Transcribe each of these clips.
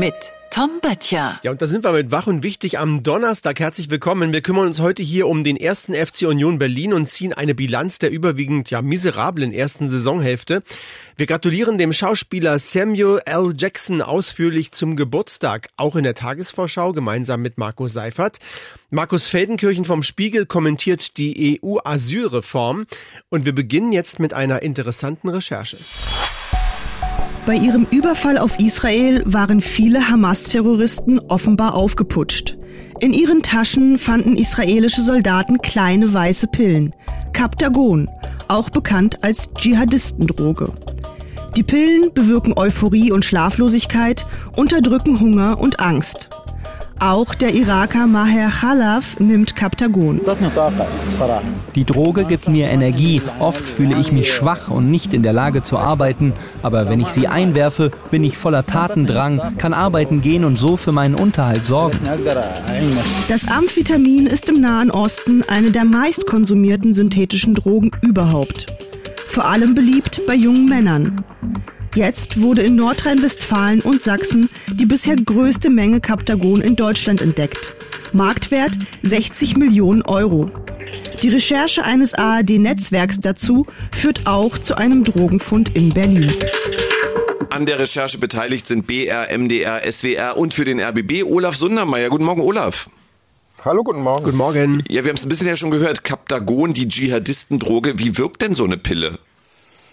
mit Tom Böttcher. Ja, und da sind wir mit Wach und Wichtig am Donnerstag. Herzlich willkommen. Wir kümmern uns heute hier um den ersten FC Union Berlin und ziehen eine Bilanz der überwiegend ja miserablen ersten Saisonhälfte. Wir gratulieren dem Schauspieler Samuel L. Jackson ausführlich zum Geburtstag, auch in der Tagesvorschau gemeinsam mit Markus Seifert. Markus Feldenkirchen vom Spiegel kommentiert die EU-Asylreform und wir beginnen jetzt mit einer interessanten Recherche. Bei ihrem Überfall auf Israel waren viele Hamas-Terroristen offenbar aufgeputscht. In ihren Taschen fanden israelische Soldaten kleine weiße Pillen, Captagon, auch bekannt als Dschihadistendroge. Die Pillen bewirken Euphorie und Schlaflosigkeit, unterdrücken Hunger und Angst. Auch der Iraker Maher Khalaf nimmt Captagon. Die Droge gibt mir Energie. Oft fühle ich mich schwach und nicht in der Lage zu arbeiten. Aber wenn ich sie einwerfe, bin ich voller Tatendrang, kann arbeiten gehen und so für meinen Unterhalt sorgen. Das Amphetamin ist im Nahen Osten eine der meistkonsumierten synthetischen Drogen überhaupt. Vor allem beliebt bei jungen Männern. Jetzt wurde in Nordrhein-Westfalen und Sachsen die bisher größte Menge Captagon in Deutschland entdeckt. Marktwert 60 Millionen Euro. Die Recherche eines ARD-Netzwerks dazu führt auch zu einem Drogenfund in Berlin. An der Recherche beteiligt sind BR, MDR, SWR und für den RBB Olaf Sundermeier. Guten Morgen, Olaf. Hallo, guten Morgen. Guten Morgen. Ja, wir haben es ein bisschen ja schon gehört. Captagon, die Dschihadistendroge. Wie wirkt denn so eine Pille?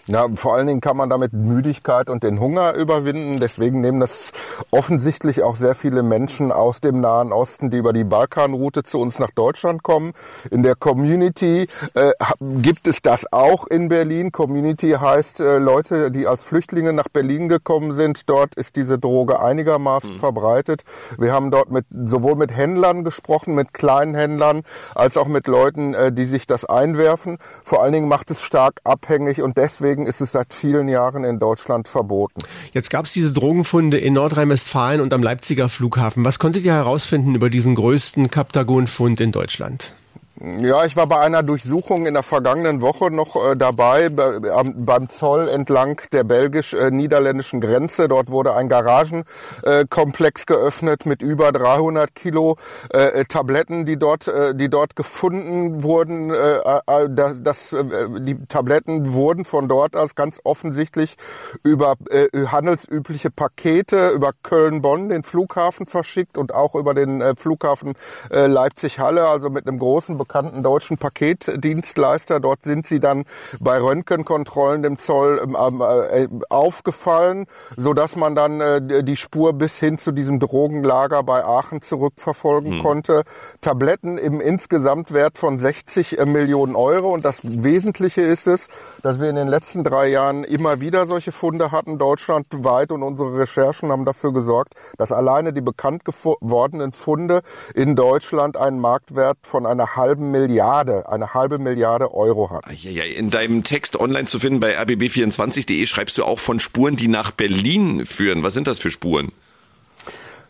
Ja, vor allen Dingen kann man damit Müdigkeit und den Hunger überwinden. Deswegen nehmen das offensichtlich auch sehr viele Menschen aus dem Nahen Osten, die über die Balkanroute zu uns nach Deutschland kommen. In der Community äh, gibt es das auch in Berlin. Community heißt äh, Leute, die als Flüchtlinge nach Berlin gekommen sind. Dort ist diese Droge einigermaßen mhm. verbreitet. Wir haben dort mit sowohl mit Händlern gesprochen, mit kleinen Händlern, als auch mit Leuten, äh, die sich das einwerfen. Vor allen Dingen macht es stark abhängig und deswegen Deswegen ist es seit vielen Jahren in Deutschland verboten. Jetzt gab es diese Drogenfunde in Nordrhein-Westfalen und am Leipziger Flughafen. Was konntet ihr herausfinden über diesen größten Kaptagon-Fund in Deutschland? Ja, ich war bei einer Durchsuchung in der vergangenen Woche noch äh, dabei bei, beim Zoll entlang der belgisch-niederländischen Grenze. Dort wurde ein Garagenkomplex äh, geöffnet mit über 300 Kilo äh, Tabletten, die dort, äh, die dort gefunden wurden. Äh, äh, das, das, die Tabletten wurden von dort aus ganz offensichtlich über handelsübliche Pakete über Köln-Bonn, den Flughafen verschickt und auch über den Flughafen Leipzig-Halle, also mit einem großen bekannten deutschen Paketdienstleister. Dort sind sie dann bei Röntgenkontrollen dem Zoll ähm, äh, aufgefallen, so dass man dann äh, die Spur bis hin zu diesem Drogenlager bei Aachen zurückverfolgen hm. konnte. Tabletten im Insgesamtwert von 60 äh, Millionen Euro. Und das Wesentliche ist es, dass wir in den letzten drei Jahren immer wieder solche Funde hatten, deutschlandweit. Und unsere Recherchen haben dafür gesorgt, dass alleine die bekannt gewordenen Funde in Deutschland einen Marktwert von einer halben halben Milliarde, eine halbe Milliarde Euro hat. In deinem Text online zu finden bei rbb24.de schreibst du auch von Spuren, die nach Berlin führen. Was sind das für Spuren?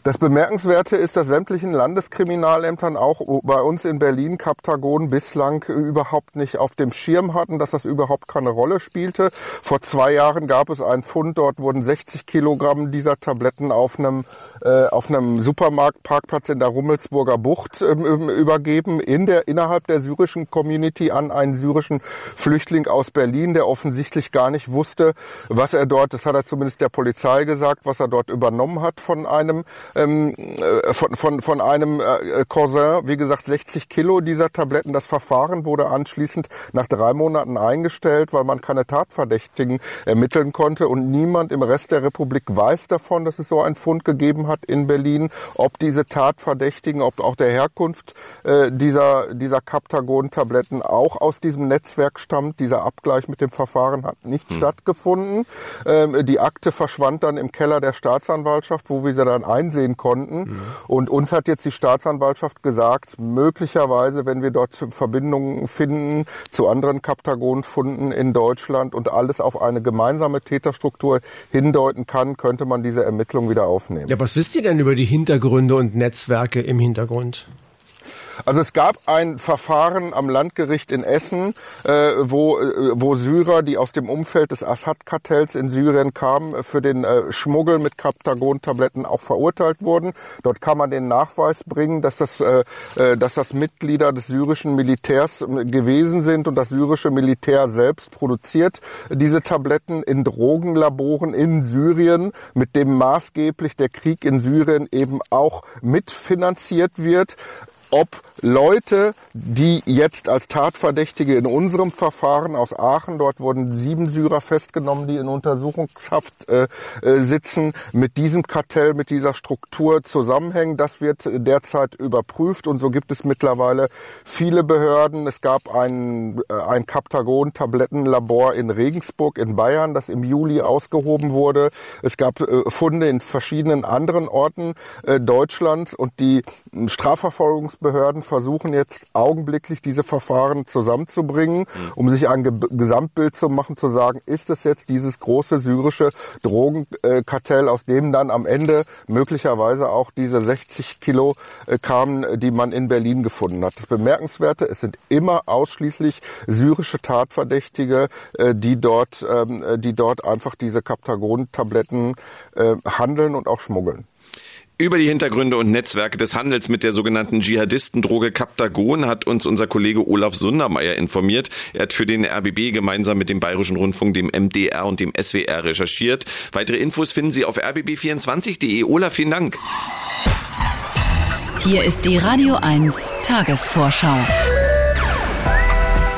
Das Bemerkenswerte ist, dass sämtlichen Landeskriminalämtern auch bei uns in Berlin Kaptagon bislang überhaupt nicht auf dem Schirm hatten, dass das überhaupt keine Rolle spielte. Vor zwei Jahren gab es einen Fund, dort wurden 60 Kilogramm dieser Tabletten auf einem, äh, auf einem Supermarktparkplatz in der Rummelsburger Bucht äh, übergeben, in der, innerhalb der syrischen Community an einen syrischen Flüchtling aus Berlin, der offensichtlich gar nicht wusste, was er dort, das hat er zumindest der Polizei gesagt, was er dort übernommen hat von einem ähm, äh, von, von, von einem äh, Cousin, wie gesagt 60 Kilo dieser Tabletten. Das Verfahren wurde anschließend nach drei Monaten eingestellt, weil man keine Tatverdächtigen ermitteln konnte und niemand im Rest der Republik weiß davon, dass es so einen Fund gegeben hat in Berlin. Ob diese Tatverdächtigen, ob auch der Herkunft äh, dieser, dieser Captagon-Tabletten auch aus diesem Netzwerk stammt. Dieser Abgleich mit dem Verfahren hat nicht hm. stattgefunden. Ähm, die Akte verschwand dann im Keller der Staatsanwaltschaft, wo wir sie dann einsehen einsehen konnten. Mhm. Und uns hat jetzt die Staatsanwaltschaft gesagt, möglicherweise, wenn wir dort Verbindungen finden zu anderen Kaptagonfunden in Deutschland und alles auf eine gemeinsame Täterstruktur hindeuten kann, könnte man diese Ermittlung wieder aufnehmen. Ja, was wisst ihr denn über die Hintergründe und Netzwerke im Hintergrund? Also es gab ein Verfahren am Landgericht in Essen, äh, wo, äh, wo Syrer, die aus dem Umfeld des Assad-Kartells in Syrien kamen, für den äh, Schmuggel mit Kaptagon-Tabletten auch verurteilt wurden. Dort kann man den Nachweis bringen, dass das, äh, äh dass das Mitglieder des syrischen Militärs äh, gewesen sind und das syrische Militär selbst produziert diese Tabletten in Drogenlaboren in Syrien, mit dem maßgeblich der Krieg in Syrien eben auch mitfinanziert wird ob Leute, die jetzt als Tatverdächtige in unserem Verfahren aus Aachen, dort wurden sieben Syrer festgenommen, die in Untersuchungshaft äh, äh, sitzen, mit diesem Kartell, mit dieser Struktur zusammenhängen. Das wird derzeit überprüft und so gibt es mittlerweile viele Behörden. Es gab ein, äh, ein Kaptagon-Tablettenlabor in Regensburg in Bayern, das im Juli ausgehoben wurde. Es gab äh, Funde in verschiedenen anderen Orten äh, Deutschlands und die Strafverfolgungs Ermittlungsbehörden versuchen jetzt augenblicklich diese Verfahren zusammenzubringen, um sich ein Ge Gesamtbild zu machen, zu sagen, ist es jetzt dieses große syrische Drogenkartell, aus dem dann am Ende möglicherweise auch diese 60 Kilo äh, kamen, die man in Berlin gefunden hat. Das Bemerkenswerte, es sind immer ausschließlich syrische Tatverdächtige, äh, die dort, ähm, die dort einfach diese Kaptagon-Tabletten äh, handeln und auch schmuggeln. Über die Hintergründe und Netzwerke des Handels mit der sogenannten Dschihadistendroge Kaptagon hat uns unser Kollege Olaf Sundermeier informiert. Er hat für den RBB gemeinsam mit dem Bayerischen Rundfunk, dem MDR und dem SWR recherchiert. Weitere Infos finden Sie auf rbb24.de. Olaf, vielen Dank. Hier ist die Radio 1 Tagesvorschau.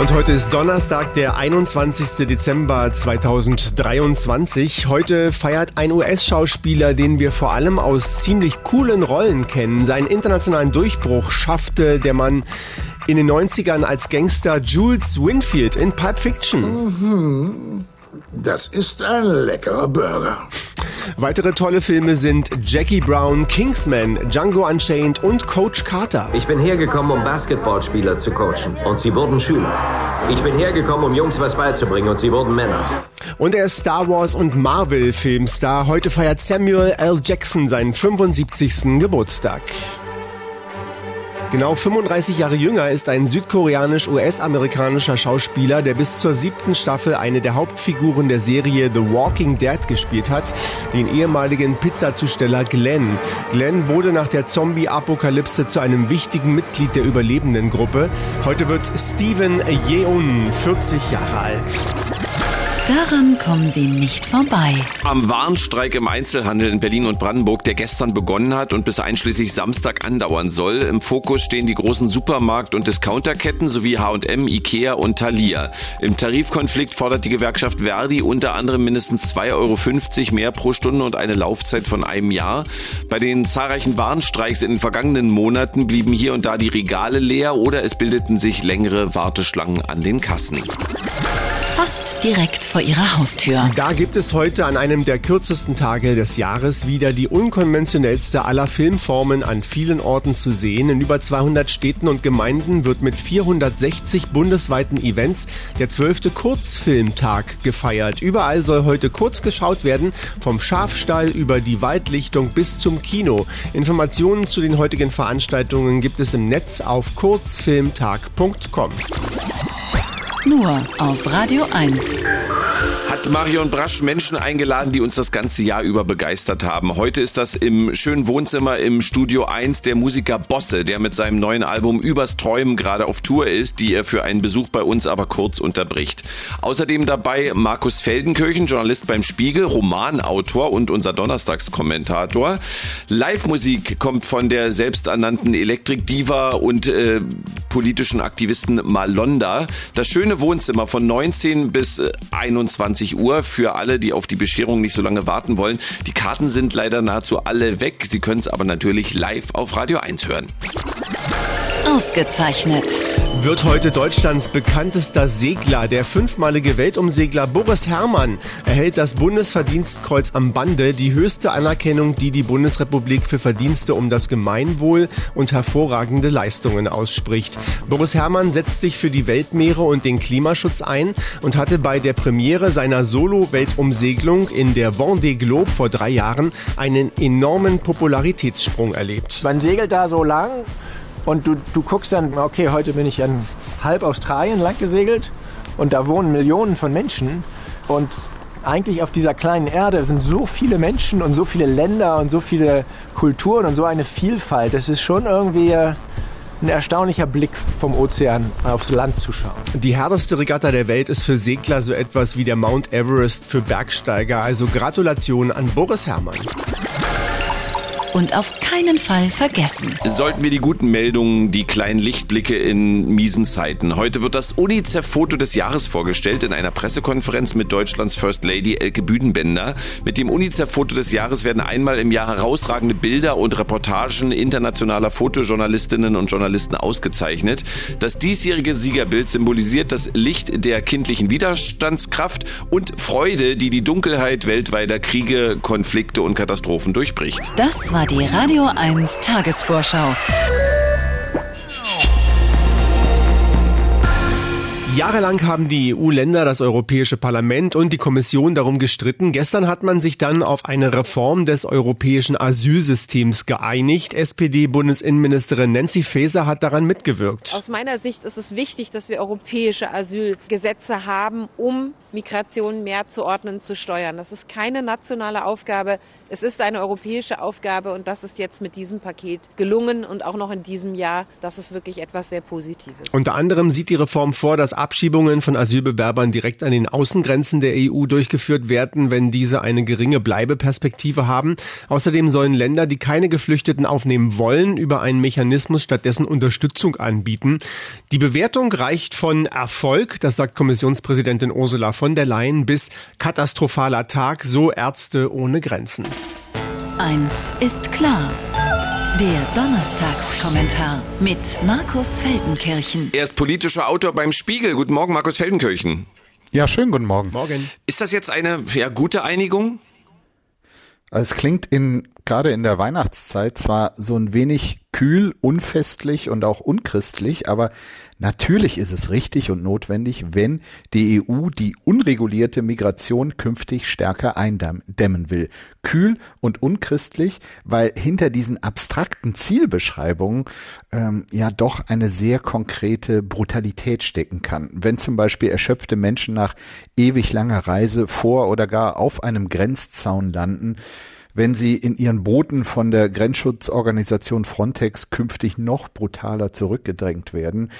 Und heute ist Donnerstag, der 21. Dezember 2023. Heute feiert ein US-Schauspieler, den wir vor allem aus ziemlich coolen Rollen kennen. Seinen internationalen Durchbruch schaffte der Mann in den 90ern als Gangster Jules Winfield in Pulp Fiction. Mhm. Das ist ein leckerer Burger. Weitere tolle Filme sind Jackie Brown, Kingsman, Django Unchained und Coach Carter. Ich bin hergekommen, um Basketballspieler zu coachen. Und sie wurden Schüler. Ich bin hergekommen, um Jungs was beizubringen. Und sie wurden Männer. Und er ist Star Wars und Marvel-Filmstar. Heute feiert Samuel L. Jackson seinen 75. Geburtstag. Genau 35 Jahre jünger ist ein südkoreanisch-US-amerikanischer Schauspieler, der bis zur siebten Staffel eine der Hauptfiguren der Serie The Walking Dead gespielt hat, den ehemaligen Pizzazusteller Glenn. Glenn wurde nach der Zombie-Apokalypse zu einem wichtigen Mitglied der Überlebendengruppe. Heute wird Steven Yeun 40 Jahre alt. Daran kommen Sie nicht vorbei. Am Warnstreik im Einzelhandel in Berlin und Brandenburg, der gestern begonnen hat und bis einschließlich Samstag andauern soll. Im Fokus stehen die großen Supermarkt- und Discounterketten sowie H&M, Ikea und Thalia. Im Tarifkonflikt fordert die Gewerkschaft Verdi unter anderem mindestens 2,50 Euro mehr pro Stunde und eine Laufzeit von einem Jahr. Bei den zahlreichen Warnstreiks in den vergangenen Monaten blieben hier und da die Regale leer oder es bildeten sich längere Warteschlangen an den Kassen fast direkt vor ihrer Haustür. Da gibt es heute an einem der kürzesten Tage des Jahres wieder die unkonventionellste aller Filmformen an vielen Orten zu sehen. In über 200 Städten und Gemeinden wird mit 460 bundesweiten Events der 12. Kurzfilmtag gefeiert. Überall soll heute kurz geschaut werden, vom Schafstall über die Waldlichtung bis zum Kino. Informationen zu den heutigen Veranstaltungen gibt es im Netz auf kurzfilmtag.com. Nur auf Radio 1 hat Marion Brasch Menschen eingeladen, die uns das ganze Jahr über begeistert haben. Heute ist das im schönen Wohnzimmer im Studio 1 der Musiker Bosse, der mit seinem neuen Album Übers Träumen gerade auf Tour ist, die er für einen Besuch bei uns aber kurz unterbricht. Außerdem dabei Markus Feldenkirchen, Journalist beim Spiegel, Romanautor und unser Donnerstagskommentator. Live-Musik kommt von der selbsternannten Elektrik-Diva und äh, politischen Aktivisten Malonda. Das schöne Wohnzimmer von 19 bis 21 äh, Uhr für alle, die auf die Bescherung nicht so lange warten wollen. Die Karten sind leider nahezu alle weg. Sie können es aber natürlich live auf Radio 1 hören. Ausgezeichnet. Wird heute Deutschlands bekanntester Segler. Der fünfmalige Weltumsegler Boris Herrmann erhält das Bundesverdienstkreuz am Bande, die höchste Anerkennung, die die Bundesrepublik für Verdienste um das Gemeinwohl und hervorragende Leistungen ausspricht. Boris Herrmann setzt sich für die Weltmeere und den Klimaschutz ein und hatte bei der Premiere seiner Solo-Weltumsegelung in der Vendée Globe vor drei Jahren einen enormen Popularitätssprung erlebt. Man segelt da so lang Und du, du guckst dann, okay, heute bin ich in halb Australien lang gesegelt und da wohnen Millionen von Menschen. Und eigentlich auf dieser kleinen Erde sind so viele Menschen und so viele Länder und so viele Kulturen und so eine Vielfalt. Es ist schon irgendwie ein erstaunlicher Blick vom Ozean aufs Land zu schauen. Die härteste Regatta der Welt ist für Segler so etwas wie der Mount Everest für Bergsteiger. Also Gratulation an Boris Herrmann und auf keinen Fall vergessen. Sollten wir die guten Meldungen, die kleinen Lichtblicke in miesen Zeiten. Heute wird das UNICEF-Foto des Jahres vorgestellt in einer Pressekonferenz mit Deutschlands First Lady Elke Büdenbender. Mit dem UNICEF-Foto des Jahres werden einmal im Jahr herausragende Bilder und Reportagen internationaler Fotojournalistinnen und Journalisten ausgezeichnet. Das diesjährige Siegerbild symbolisiert das Licht der kindlichen Widerstandskraft und Freude, die die Dunkelheit weltweiter Kriege, Konflikte und Katastrophen durchbricht. Das war die Radio 1 Tagesvorschau. Jahrelang haben die EU-Länder, das Europäische Parlament und die Kommission darum gestritten. Gestern hat man sich dann auf eine Reform des europäischen Asylsystems geeinigt. SPD-Bundesinnenministerin Nancy Faeser hat daran mitgewirkt. Aus meiner Sicht ist es wichtig, dass wir europäische Asylgesetze haben, um Migration mehr zu ordnen, zu steuern. Das ist keine nationale Aufgabe, es ist eine europäische Aufgabe und das ist jetzt mit diesem Paket gelungen und auch noch in diesem Jahr. Das ist wirklich etwas sehr Positives. Unter anderem sieht die Reform vor, dass Abschiebungen von Asylbewerbern direkt an den Außengrenzen der EU durchgeführt werden, wenn diese eine geringe Bleibeperspektive haben. Außerdem sollen Länder, die keine Geflüchteten aufnehmen wollen, über einen Mechanismus stattdessen Unterstützung anbieten. Die Bewertung reicht von Erfolg, das sagt Kommissionspräsidentin Ursula von der Leyen bis katastrophaler Tag, so Ärzte ohne Grenzen. Eins ist klar. Der Donnerstagskommentar mit Markus Feldenkirchen. Er ist politischer Autor beim Spiegel. Guten Morgen, Markus Feldenkirchen. Ja, schönen guten Morgen. Morgen. Ist das jetzt eine ja, gute Einigung? Es klingt in, gerade in der Weihnachtszeit zwar so ein wenig kühl, unfestlich und auch unchristlich, aber natürlich ist es richtig und notwendig, wenn die EU die unregulierte Migration künftig stärker eindämmen will. Kühl und unchristlich, weil hinter diesen abstrakten Zielbeschreibungen ähm, ja doch eine sehr konkrete Brutalität stecken kann. Wenn zum Beispiel erschöpfte Menschen nach ewig langer Reise vor oder gar auf einem Grenzzaun landen, wenn sie in ihren Booten von der Grenzschutzorganisation Frontex künftig noch brutaler zurückgedrängt werden.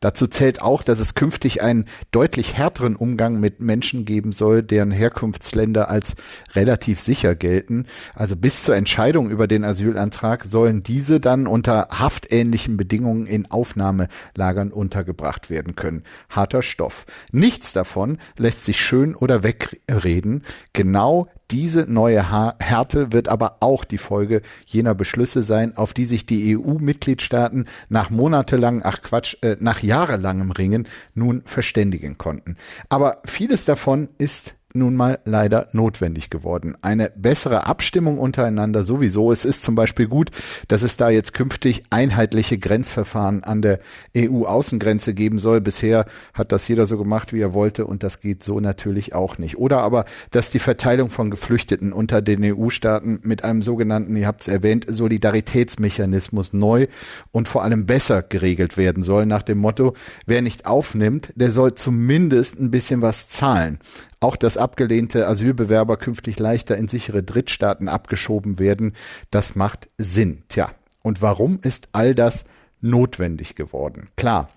Dazu zählt auch, dass es künftig einen deutlich härteren Umgang mit Menschen geben soll, deren Herkunftsländer als relativ sicher gelten. Also bis zur Entscheidung über den Asylantrag sollen diese dann unter haftähnlichen Bedingungen in Aufnahmelagern untergebracht werden können. Harter Stoff. Nichts davon lässt sich schön oder wegreden. Genau diese neue Härte wird aber auch die Folge jener Beschlüsse sein, auf die sich die EU-Mitgliedstaaten nach monatelang, ach Quatsch, äh, nach jahrelangem Ringen nun verständigen konnten. Aber vieles davon ist nun mal leider notwendig geworden. Eine bessere Abstimmung untereinander sowieso. Es ist zum Beispiel gut, dass es da jetzt künftig einheitliche Grenzverfahren an der EU-Außengrenze geben soll. Bisher hat das jeder so gemacht, wie er wollte und das geht so natürlich auch nicht. Oder aber, dass die Verteilung von Geflüchteten unter den EU-Staaten mit einem sogenannten, ihr habt es erwähnt, Solidaritätsmechanismus neu und vor allem besser geregelt werden soll, nach dem Motto, wer nicht aufnimmt, der soll zumindest ein bisschen was zahlen auch dass abgelehnte Asylbewerber künftig leichter in sichere Drittstaaten abgeschoben werden, das macht Sinn. Tja, und warum ist all das notwendig geworden? Klar,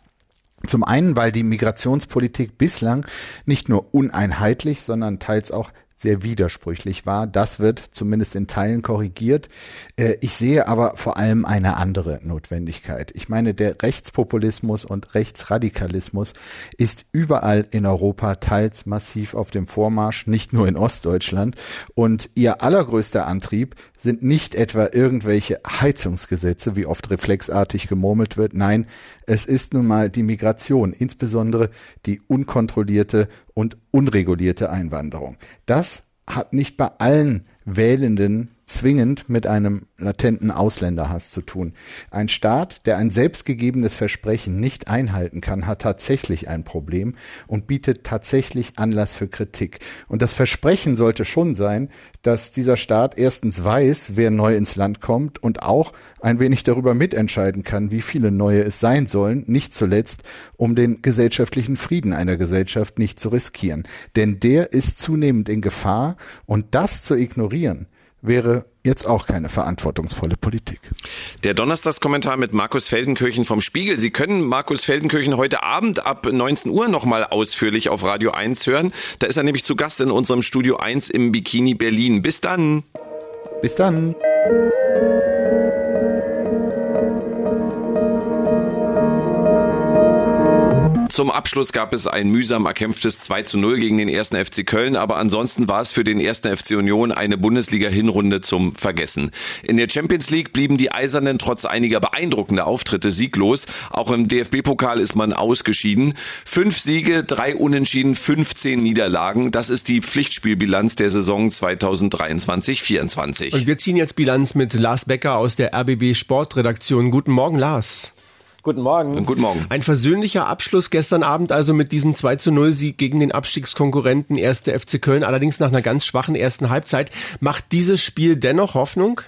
zum einen, weil die Migrationspolitik bislang nicht nur uneinheitlich, sondern teils auch sehr widersprüchlich war. Das wird zumindest in Teilen korrigiert. Äh, ich sehe aber vor allem eine andere Notwendigkeit. Ich meine, der Rechtspopulismus und Rechtsradikalismus ist überall in Europa teils massiv auf dem Vormarsch, nicht nur in Ostdeutschland. Und ihr allergrößter Antrieb sind nicht etwa irgendwelche Heizungsgesetze, wie oft reflexartig gemurmelt wird. Nein, es ist nun mal die Migration, insbesondere die unkontrollierte und unregulierte Einwanderung. Das hat nicht bei allen Wählenden zwingend mit einem latenten Ausländerhass zu tun. Ein Staat, der ein selbstgegebenes Versprechen nicht einhalten kann, hat tatsächlich ein Problem und bietet tatsächlich Anlass für Kritik. Und das Versprechen sollte schon sein, dass dieser Staat erstens weiß, wer neu ins Land kommt und auch ein wenig darüber mitentscheiden kann, wie viele neue es sein sollen, nicht zuletzt, um den gesellschaftlichen Frieden einer Gesellschaft nicht zu riskieren. Denn der ist zunehmend in Gefahr und das zu ignorieren, wäre jetzt auch keine verantwortungsvolle Politik. Der Donnerstagskommentar mit Markus Feldenkirchen vom Spiegel. Sie können Markus Feldenkirchen heute Abend ab 19 Uhr nochmal ausführlich auf Radio 1 hören. Da ist er nämlich zu Gast in unserem Studio 1 im Bikini Berlin. Bis dann. Bis dann. Zum Abschluss gab es ein mühsam erkämpftes 2 zu 0 gegen den ersten FC Köln, aber ansonsten war es für den ersten FC Union eine Bundesliga-Hinrunde zum Vergessen. In der Champions League blieben die Eisernen trotz einiger beeindruckender Auftritte sieglos. Auch im DFB-Pokal ist man ausgeschieden. Fünf Siege, drei Unentschieden, 15 Niederlagen. Das ist die Pflichtspielbilanz der Saison 2023-24. Und wir ziehen jetzt Bilanz mit Lars Becker aus der RBB Sportredaktion. Guten Morgen, Lars. Guten Morgen. Guten Morgen. Ein versöhnlicher Abschluss gestern Abend also mit diesem 2 zu 0 Sieg gegen den Abstiegskonkurrenten 1. FC Köln, allerdings nach einer ganz schwachen ersten Halbzeit. Macht dieses Spiel dennoch Hoffnung?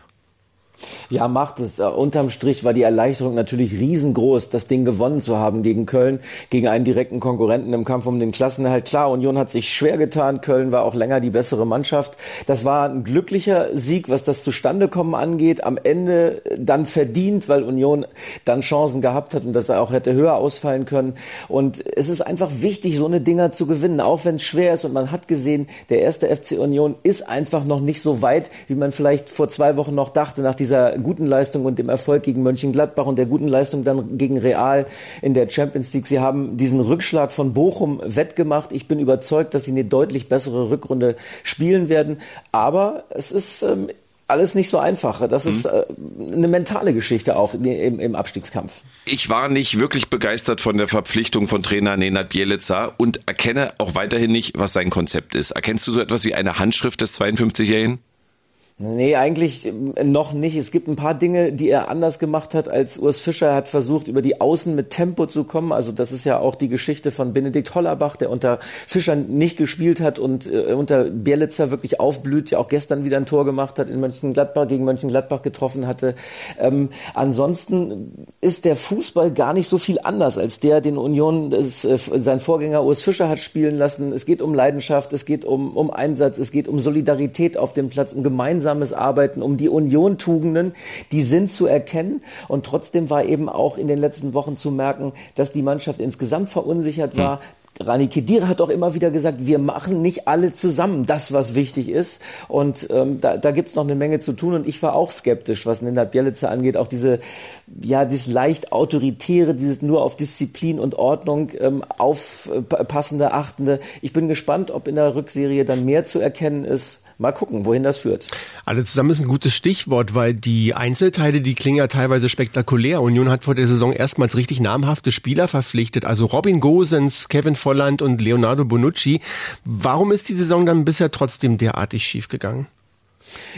Ja, macht es. Uh, unterm Strich war die Erleichterung natürlich riesengroß, das Ding gewonnen zu haben gegen Köln, gegen einen direkten Konkurrenten im Kampf um den Klassenerhalt. Klar, Union hat sich schwer getan. Köln war auch länger die bessere Mannschaft. Das war ein glücklicher Sieg, was das Zustandekommen angeht. Am Ende dann verdient, weil Union dann Chancen gehabt hat und dass er auch hätte höher ausfallen können. Und es ist einfach wichtig, so eine Dinger zu gewinnen, auch wenn es schwer ist. Und man hat gesehen, der erste FC Union ist einfach noch nicht so weit, wie man vielleicht vor zwei Wochen noch dachte, nach dieser dieser guten Leistung und dem Erfolg gegen Mönchengladbach und der guten Leistung dann gegen Real in der Champions League. Sie haben diesen Rückschlag von Bochum wettgemacht. Ich bin überzeugt, dass sie eine deutlich bessere Rückrunde spielen werden. Aber es ist ähm, alles nicht so einfach. Das ist mhm. äh, eine mentale Geschichte auch im, im, Abstiegskampf. Ich war nicht wirklich begeistert von der Verpflichtung von Trainer Nenad Bielica und erkenne auch weiterhin nicht, was sein Konzept ist. Erkennst du so etwas wie eine Handschrift des 52-Jährigen? Nee, eigentlich äh, noch nicht. Es gibt ein paar Dinge, die er anders gemacht hat als Urs Fischer. Er hat versucht, über die Außen mit Tempo zu kommen. Also das ist ja auch die Geschichte von Benedikt Hollerbach, der unter Fischer nicht gespielt hat und äh, unter Bielitzer wirklich aufblüht, ja auch gestern wieder ein Tor gemacht hat, in Mönchengladbach, gegen Mönchengladbach getroffen hatte. Ähm, ansonsten ist der Fußball gar nicht so viel anders als der, den Union, das, äh, sein Vorgänger Urs Fischer hat spielen lassen. Es geht um Leidenschaft, es geht um, um Einsatz, es geht um Solidarität auf dem Platz, um gemeinsam gemeinsames Arbeiten, um die Union-Tugenden, die sind zu erkennen. Und trotzdem war eben auch in den letzten Wochen zu merken, dass die Mannschaft insgesamt verunsichert war. Hm. Rani Kedira hat auch immer wieder gesagt, wir machen nicht alle zusammen das, was wichtig ist. Und ähm, da, da gibt es noch eine Menge zu tun. Und ich war auch skeptisch, was Nenad Bielica angeht. Auch diese, ja, dieses leicht autoritäre, dieses nur auf Disziplin und Ordnung ähm, aufpassende, achtende. Ich bin gespannt, ob in der Rückserie dann mehr zu erkennen ist mal gucken, wohin das führt. Alle zusammen ist ein gutes Stichwort, weil die Einzelteile, die klingen ja teilweise spektakulär. Union hat vor der Saison erstmals richtig namhafte Spieler verpflichtet, also Robin Gosens, Kevin Volland und Leonardo Bonucci. Warum ist die Saison dann bisher trotzdem derartig schiefgegangen?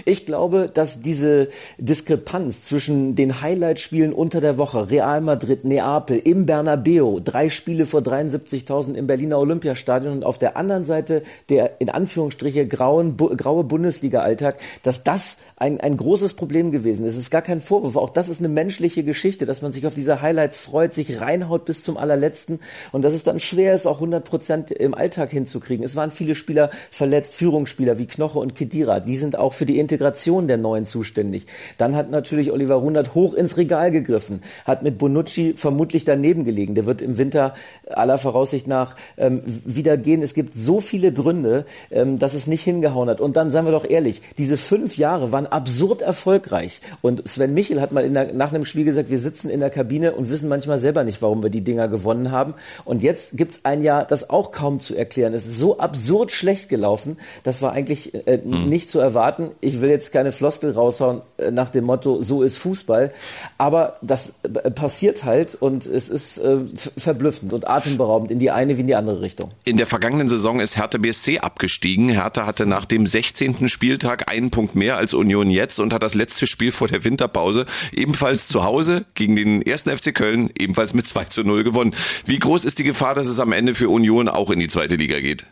Ich glaube, dass diese Diskrepanz zwischen den Highlight-Spielen unter der Woche, Real Madrid, Neapel, im Bernabeu, drei Spiele vor 73.000 im Berliner Olympiastadion und auf der anderen Seite der in Anführungsstriche grauen, bu graue Bundesliga-Alltag, dass das ein, ein großes Problem gewesen ist. Es ist gar kein Vorwurf. Auch das ist eine menschliche Geschichte, dass man sich auf diese Highlights freut, sich reinhaut bis zum allerletzten und dass es dann schwer ist, auch 100 Prozent im Alltag hinzukriegen. Es waren viele Spieler verletzt, Führungsspieler wie Knoche und Kedira. Die sind auch für die Integration der Neuen zuständig. Dann hat natürlich Oliver Runert hoch ins Regal gegriffen, hat mit Bonucci vermutlich daneben gelegen. Der wird im Winter aller Voraussicht nach ähm, wieder gehen. Es gibt so viele Gründe, ähm, dass es nicht hingehauen hat. Und dann, seien wir doch ehrlich, diese fünf Jahre waren absurd erfolgreich. Und Sven Michel hat mal der, nach einem Spiel gesagt, wir sitzen in der Kabine und wissen manchmal selber nicht, warum wir die Dinger gewonnen haben. Und jetzt gibt es ein Jahr, das auch kaum zu erklären ist. Es ist so absurd schlecht gelaufen, das war eigentlich äh, mhm. nicht zu erwarten Ich will jetzt keine Floskel raushauen äh, nach dem Motto, so ist Fußball. Aber das äh, passiert halt und es ist äh, verblüffend und atemberaubend in die eine wie in die andere Richtung. In der vergangenen Saison ist Hertha BSC abgestiegen. Hertha hatte nach dem 16. Spieltag einen Punkt mehr als Union jetzt und hat das letzte Spiel vor der Winterpause ebenfalls zu Hause gegen den ersten FC Köln ebenfalls mit 2 zu 0 gewonnen. Wie groß ist die Gefahr, dass es am Ende für Union auch in die zweite Liga geht?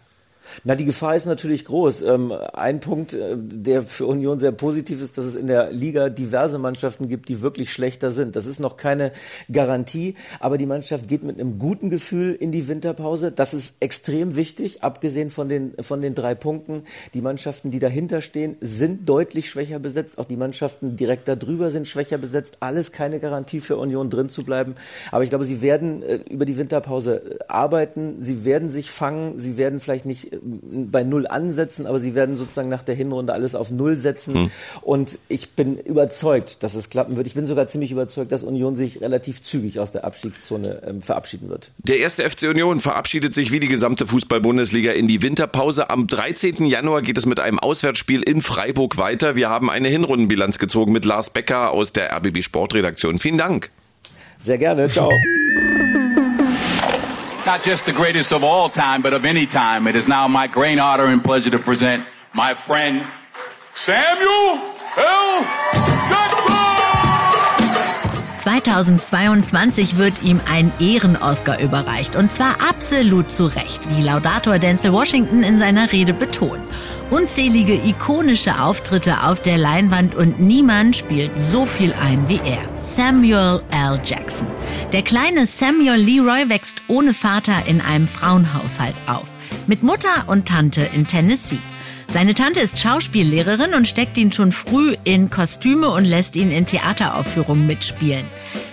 Na, die Gefahr ist natürlich groß. Ähm, ein Punkt, äh, der für Union sehr positiv ist, dass es in der Liga diverse Mannschaften gibt, die wirklich schlechter sind. Das ist noch keine Garantie, aber die Mannschaft geht mit einem guten Gefühl in die Winterpause. Das ist extrem wichtig, abgesehen von den, von den drei Punkten. Die Mannschaften, die dahinter stehen, sind deutlich schwächer besetzt. Auch die Mannschaften direkt darüber sind schwächer besetzt. Alles keine Garantie für Union drin zu bleiben. Aber ich glaube, sie werden äh, über die Winterpause äh, arbeiten. Sie werden sich fangen. Sie werden vielleicht nicht bei Null ansetzen, aber sie werden sozusagen nach der Hinrunde alles auf Null setzen. Hm. Und ich bin überzeugt, dass es klappen wird. Ich bin sogar ziemlich überzeugt, dass Union sich relativ zügig aus der Abstiegszone ähm, verabschieden wird. Der erste FC Union verabschiedet sich wie die gesamte Fußball-Bundesliga in die Winterpause. Am 13. Januar geht es mit einem Auswärtsspiel in Freiburg weiter. Wir haben eine Hinrundenbilanz gezogen mit Lars Becker aus der RBB Sportredaktion. Vielen Dank. Sehr gerne. Ciao. Not just the greatest of all time, but of any time. It is now my great honor and pleasure to present my friend Samuel L. Jackson. 2022 wird ihm ein Ehren-Oscar überreicht und zwar absolut zu Recht, wie Laudator Denzel Washington in seiner Rede betont. Unzählige ikonische Auftritte auf der Leinwand und niemand spielt so viel ein wie er. Samuel L. Jackson. Der kleine Samuel Leroy wächst ohne Vater in einem Frauenhaushalt auf. Mit Mutter und Tante in Tennessee. Seine Tante ist Schauspiellehrerin und steckt ihn schon früh in Kostüme und lässt ihn in Theateraufführungen mitspielen.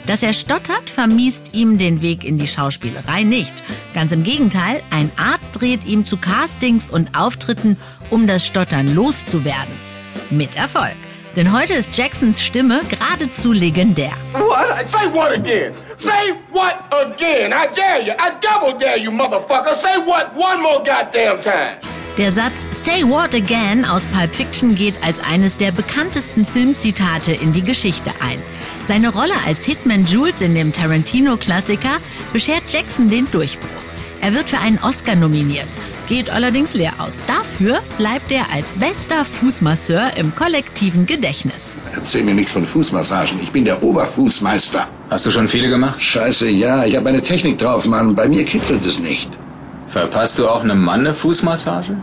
Dass er stottert, vermiest ihm den Weg in die Schauspielerei nicht. Ganz im Gegenteil, ein Arzt rät ihm zu Castings und Auftritten, um das Stottern loszuwerden. Mit Erfolg. Denn heute ist Jacksons Stimme geradezu legendär. What? Say what again? Say what again? I dare you. I double dare you, motherfucker. Say what one more goddamn time. Der Satz Say What Again aus Pulp Fiction geht als eines der bekanntesten Filmzitate in die Geschichte ein. Seine Rolle als Hitman Jules in dem Tarantino-Klassiker beschert Jackson den Durchbruch. Er wird für einen Oscar nominiert, geht allerdings leer aus. Dafür bleibt er als bester Fußmasseur im kollektiven Gedächtnis. Erzähl mir nichts von Fußmassagen. Ich bin der Oberfußmeister. Hast du schon viele gemacht? Scheiße, ja. Ich habe eine Technik drauf, Mann. Bei mir kitzelt es nicht. Verpasst du auch einem Mann eine Fußmassage?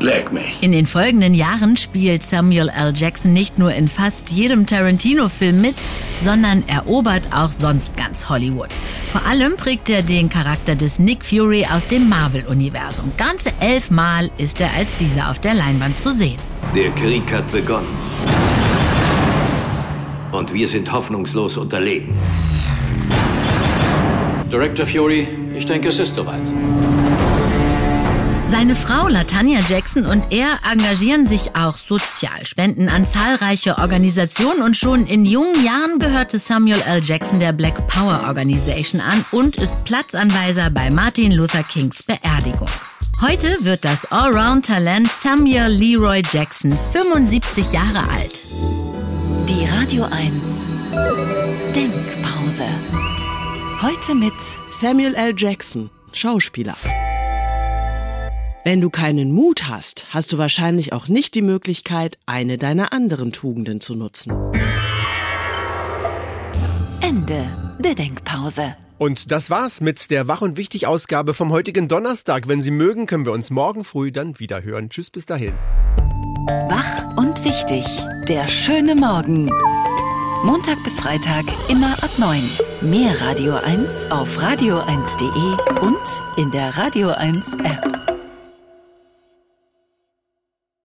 Leck mich. In den folgenden Jahren spielt Samuel L. Jackson nicht nur in fast jedem Tarantino-Film mit, sondern erobert auch sonst ganz Hollywood. Vor allem prägt er den Charakter des Nick Fury aus dem Marvel-Universum. Ganze elfmal ist er als dieser auf der Leinwand zu sehen. Der Krieg hat begonnen. Und wir sind hoffnungslos unterlegen. Director Fury, ich denke, es ist soweit. Seine Frau Latanya Jackson und er engagieren sich auch sozial, spenden an zahlreiche Organisationen und schon in jungen Jahren gehörte Samuel L. Jackson der Black Power Organization an und ist Platzanweiser bei Martin Luther Kings Beerdigung. Heute wird das Allround-Talent Samuel Leroy Jackson 75 Jahre alt. Die Radio 1 Denkpause. Heute mit Samuel L. Jackson, Schauspieler. Wenn du keinen Mut hast, hast du wahrscheinlich auch nicht die Möglichkeit, eine deiner anderen Tugenden zu nutzen. Ende der Denkpause. Und das war's mit der Wach- und Wichtig-Ausgabe vom heutigen Donnerstag. Wenn Sie mögen, können wir uns morgen früh dann wieder hören. Tschüss, bis dahin. Wach und wichtig. Der schöne Morgen. Montag bis Freitag immer ab 9. Mehr Radio 1 auf radio1.de und in der Radio 1 App.